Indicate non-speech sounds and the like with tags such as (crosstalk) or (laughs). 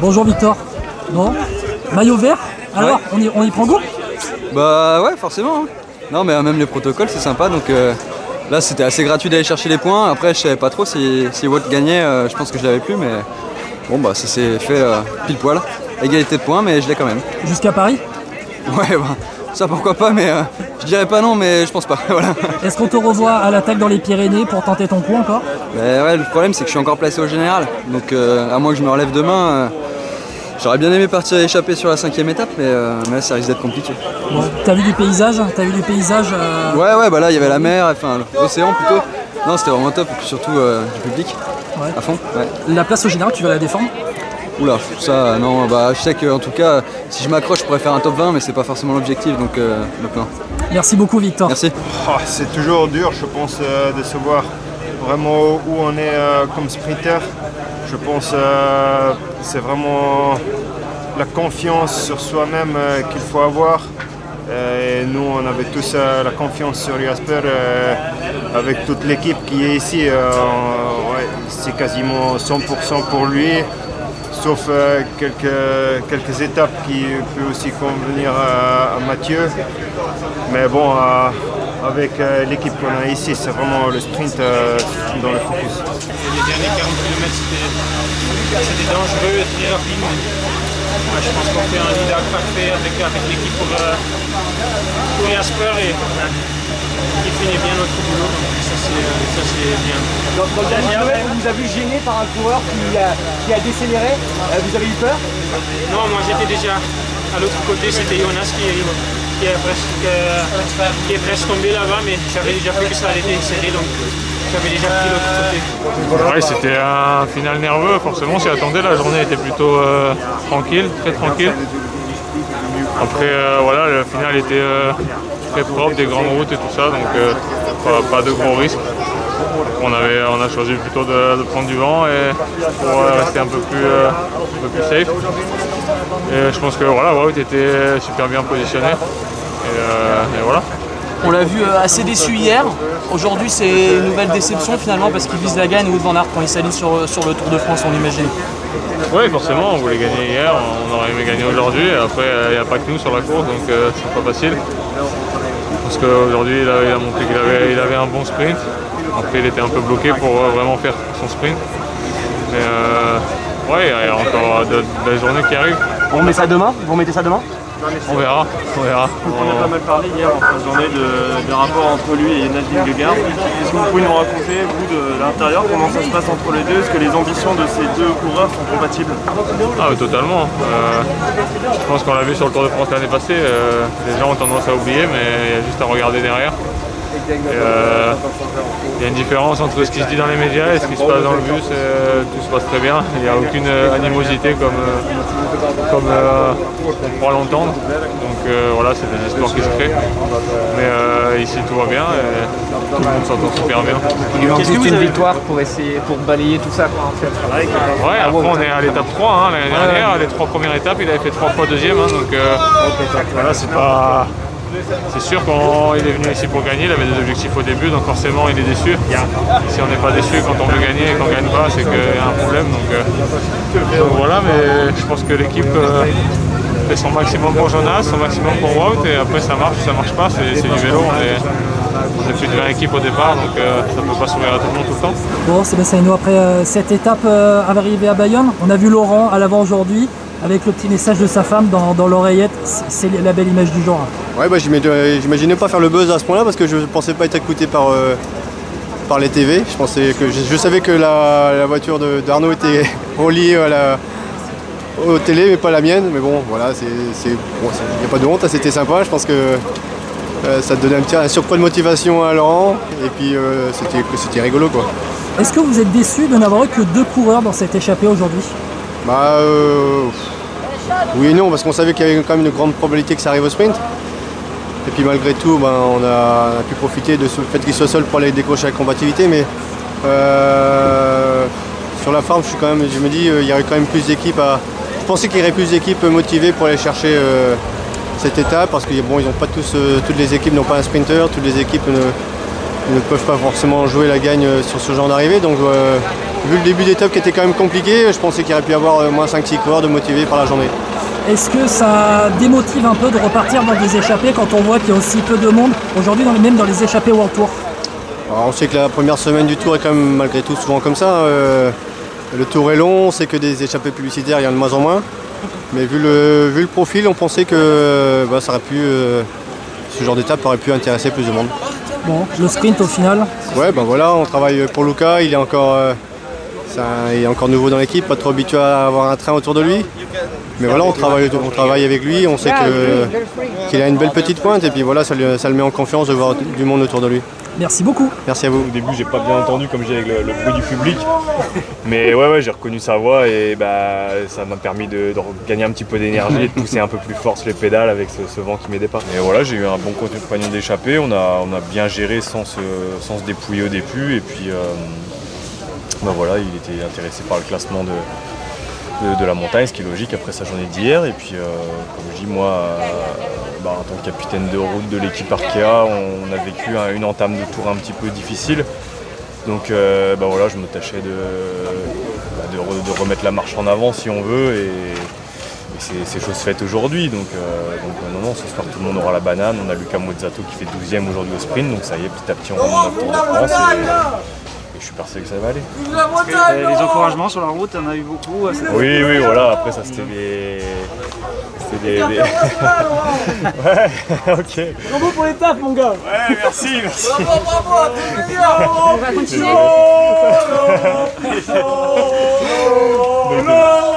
Bonjour Victor. Non Maillot vert Alors, on, y, on y prend goût Bah ouais, forcément. hein. Non, mais euh, même le protocole, c'est sympa. Donc euh, là, c'était assez gratuit d'aller chercher les points. Après, je savais pas trop si, si Watt gagnait. euh, je pense que je l'avais plus, mais bon, bah ça s'est fait euh, pile poil. Égalité de points, mais je l'ai quand même. Jusqu'à Paris Ouais, bah ça pourquoi pas, mais je dirais pas non, mais je pense pas. (laughs) voilà. Est-ce qu'on te revoit à l'attaque dans les Pyrénées pour tenter ton coup encore? Mais ouais, le problème, c'est que je suis encore placé au général. Donc à moins que je me relève demain. J'aurais bien aimé partir échapper sur la cinquième étape, mais, euh, mais là, ça risque d'être compliqué. T'as vu du paysage T'as vu du paysage euh, Ouais, ouais, bah là, il y avait la mer, enfin l'océan plutôt. Non, c'était vraiment top, et puis surtout euh, du public, Ouais. à fond. Ouais. La place au général, tu vas la défendre? Oula, ça, non, bah je sais qu'en tout cas, si je m'accroche, je pourrais faire un top 20, mais c'est pas forcément l'objectif, donc, euh, donc non. Merci beaucoup Victor. Merci. Ah, c'est toujours dur, je pense, euh, de savoir vraiment où on est euh, comme sprinter. Je pense que c'est vraiment la confiance sur soi-même euh, qu'il faut avoir. Euh, et nous, on avait tous euh, la confiance sur Jasper euh, avec toute l'équipe qui est ici. euh, c'est quasiment 100% pour lui, sauf euh, quelques, quelques étapes qui peuvent aussi convenir à, Mathieu. Mais bon, euh, avec euh, l'équipe qu'on a ici, c'est vraiment le sprint euh, dans le focus. Les derniers 40 km, c'était dangereux et très rapide. Moi, je pense qu'on fait un leader parfait avec, avec l'équipe pour, euh, pour Jasper et euh, qui finit bien notre boulot. Donc ça, c'est euh, ça, c'est bien. Dans, dans le dernier kilomètre, on vous a vu gêné par un coureur qui a, qui a décéléré. Euh, vous avez eu peur? Non, moi j'étais déjà à l'autre côté, c'était Jonas qui, qui, est presque, qui est presque tombé là-bas, mais j'avais déjà vu que ça allait être serré, donc j'avais déjà pris l'autre côté. Ouais, c'était un final nerveux, forcément, s'y attendait. La journée était plutôt euh, tranquille, très tranquille. Après, euh, voilà, le final était euh, très propre, des grandes routes et tout ça, donc pas, pas de gros risques. On, avait, on a choisi plutôt de, de prendre du vent et pour rester un peu plus, un peu plus safe. Et je pense que voilà, Wout était super bien positionné. Et, euh, et voilà. On l'a vu euh, assez déçu hier. Aujourd'hui, c'est une nouvelle déception finalement parce qu'il vise la gagne ou Van Aert quand il s'aligne sur, sur le Tour de France, on l'imagine. Oui, forcément, on voulait gagner hier, on aurait aimé gagner aujourd'hui. Après, il n'y a pas que nous sur la course, donc euh, c'est pas facile. Parce qu'aujourd'hui, il, a- il a montré qu'il avait, il avait un bon sprint. Après, il était un peu bloqué pour euh, vraiment faire son sprint. Mais euh, ouais, il y a encore de, de la journée qui arrive. On met ça demain? Vous mettez ça demain? On verra, on verra. On a pas mal parlé hier en fin de journée de, des rapports entre lui et Nadine Guegar. Est-ce que vous pouvez nous raconter, vous, de l'intérieur, comment ça se passe entre les deux? Est-ce que les ambitions de ces deux coureurs sont compatibles? Ah, oui, totalement. Euh, je pense qu'on l'a vu sur le Tour de France l'année passée. euh, les gens ont tendance à oublier, mais il y a juste à regarder derrière. Euh, il y a une différence entre ce qui se dit dans les médias et ce qui se passe dans le bus. euh, tout se passe très bien. Il n'y a aucune euh, animosité comme, euh, comme euh, on croit l'entendre. Donc euh, voilà, c'est des histoires qui se créent. Mais euh, ici tout va bien et tout le monde s'entend super bien. Il manque juste une victoire pour essayer, pour balayer tout ça. Quoi, en fait. Ouais, après on est à l'étape 3, hein, l'année dernière, les trois premières étapes, il avait fait trois fois deuxième, hein, donc euh, voilà, c'est pas... C'est sûr qu'il est venu ici pour gagner, il avait des objectifs au début, donc forcément il est déçu. Si on n'est pas déçu quand on veut gagner et qu'on ne gagne pas, c'est qu'il y a un problème. Donc, euh, voilà, mais je pense que l'équipe euh, fait son maximum pour Jonas, son maximum pour Wout, et après ça marche ça marche pas, c'est du vélo, on est, on est plus de 20 équipes au départ, donc euh, ça ne peut pas sourire à tout le monde tout le temps. Bon, Sébastien Hinault, après cette étape euh, arrivée à Bayonne, on a vu Laurent à l'avant aujourd'hui avec le petit message de sa femme dans, dans l'oreillette. C'est la belle image du jour. hein. Ouais, bah, j'imagine- j'imaginais pas faire le buzz à ce point-là parce que je pensais pas être écouté par, euh, par les TV. Je, pensais que, je, je savais que la, la voiture d'Arnaud était (laughs) reliée à la, aux télé, mais pas la mienne. Mais bon, voilà, c'est, c'est- bon, c'est- y a pas de honte, c'était sympa. Je pense que euh, ça donnait un petit un surcroît de motivation à Laurent. Et puis euh, c'était, c'était rigolo quoi. Est-ce que vous êtes déçu de n'avoir eu que deux coureurs dans cette échappée aujourd'hui? Bah euh, oui et non, parce qu'on savait qu'il y avait quand même une grande probabilité que ça arrive au sprint. Et puis malgré tout, ben, on, a, pu profiter de fait qu'il soit seul pour aller décrocher la combativité. Mais euh, sur la forme, je, suis quand même, je me dis euh, il y aurait quand même plus d'équipes à. Je pensais qu'il y aurait plus d'équipes motivées pour aller chercher euh, cette étape parce que bon, ils pas tous, euh, toutes les équipes n'ont pas un sprinter, toutes les équipes ne, ne peuvent pas forcément jouer la gagne sur ce genre d'arrivée. Donc vu le début d'étape qui était quand même compliqué, je pensais qu'il aurait pu y avoir euh, moins 5-6 coureurs de motivés par la journée. Est-ce que ça démotive un peu de repartir dans des échappées quand on voit qu'il y a aussi peu de monde aujourd'hui, dans les, même dans les échappées World Tour Alors, on sait que la première semaine du tour est quand même malgré tout souvent comme ça. euh, le tour est long, on sait que des échappées publicitaires, il y en a de moins en moins. Mais vu le, vu le profil, on pensait que bah, ça aurait pu, euh, ce genre d'étape aurait pu intéresser plus de monde. Bon, le sprint au final, Ouais, ben voilà, on travaille pour Luca, il est encore, euh, un- il est encore nouveau dans l'équipe, pas trop habitué à avoir un train autour de lui. Mais voilà, on travaille, on travaille avec lui, on sait que- qu'il a une belle petite pointe et puis voilà, ça, lui- ça le met en confiance de voir du monde autour de lui. merci beaucoup. Merci à vous. Au début, j'ai pas bien entendu, comme j'ai avec le, le bruit du public. Mais ouais, ouais, j'ai reconnu sa voix et bah, ça m'a permis de, de gagner un petit peu d'énergie et de pousser un peu plus fort sur les pédales avec ce, ce vent qui m'aidait pas. Et voilà, j'ai eu un bon compagnon d'échappée. On a, on a bien géré sans se, sans se dépouiller au début. Et puis, euh, bah voilà, il était intéressé par le classement de, la montagne, ce qui est logique après sa journée d'hier. Et puis, euh, comme je dis, moi, euh, bah, en tant que capitaine de route de l'équipe Arkea, on a vécu un- une entame de tour un petit peu difficile. Donc euh, bah voilà, je me tâchais de, de, re- de remettre la marche en avant si on veut et, c'est chose faite aujourd'hui. Donc, non, non, ce soir tout le monde aura la banane. On a Luca Mozzato qui fait 12ème aujourd'hui au sprint, donc ça y est, petit à petit on remonte notre Tour de France et je suis persuadé que ça va aller. Euh, Les encouragements sur la route, il y en a eu beaucoup. euh, Oui, oui, voilà, après ça c'était des. C'était des. des- (laughs) ouais, ok. Bravo pour l'étape, mon gars Ouais, merci, merci. On va continuer. (laughs)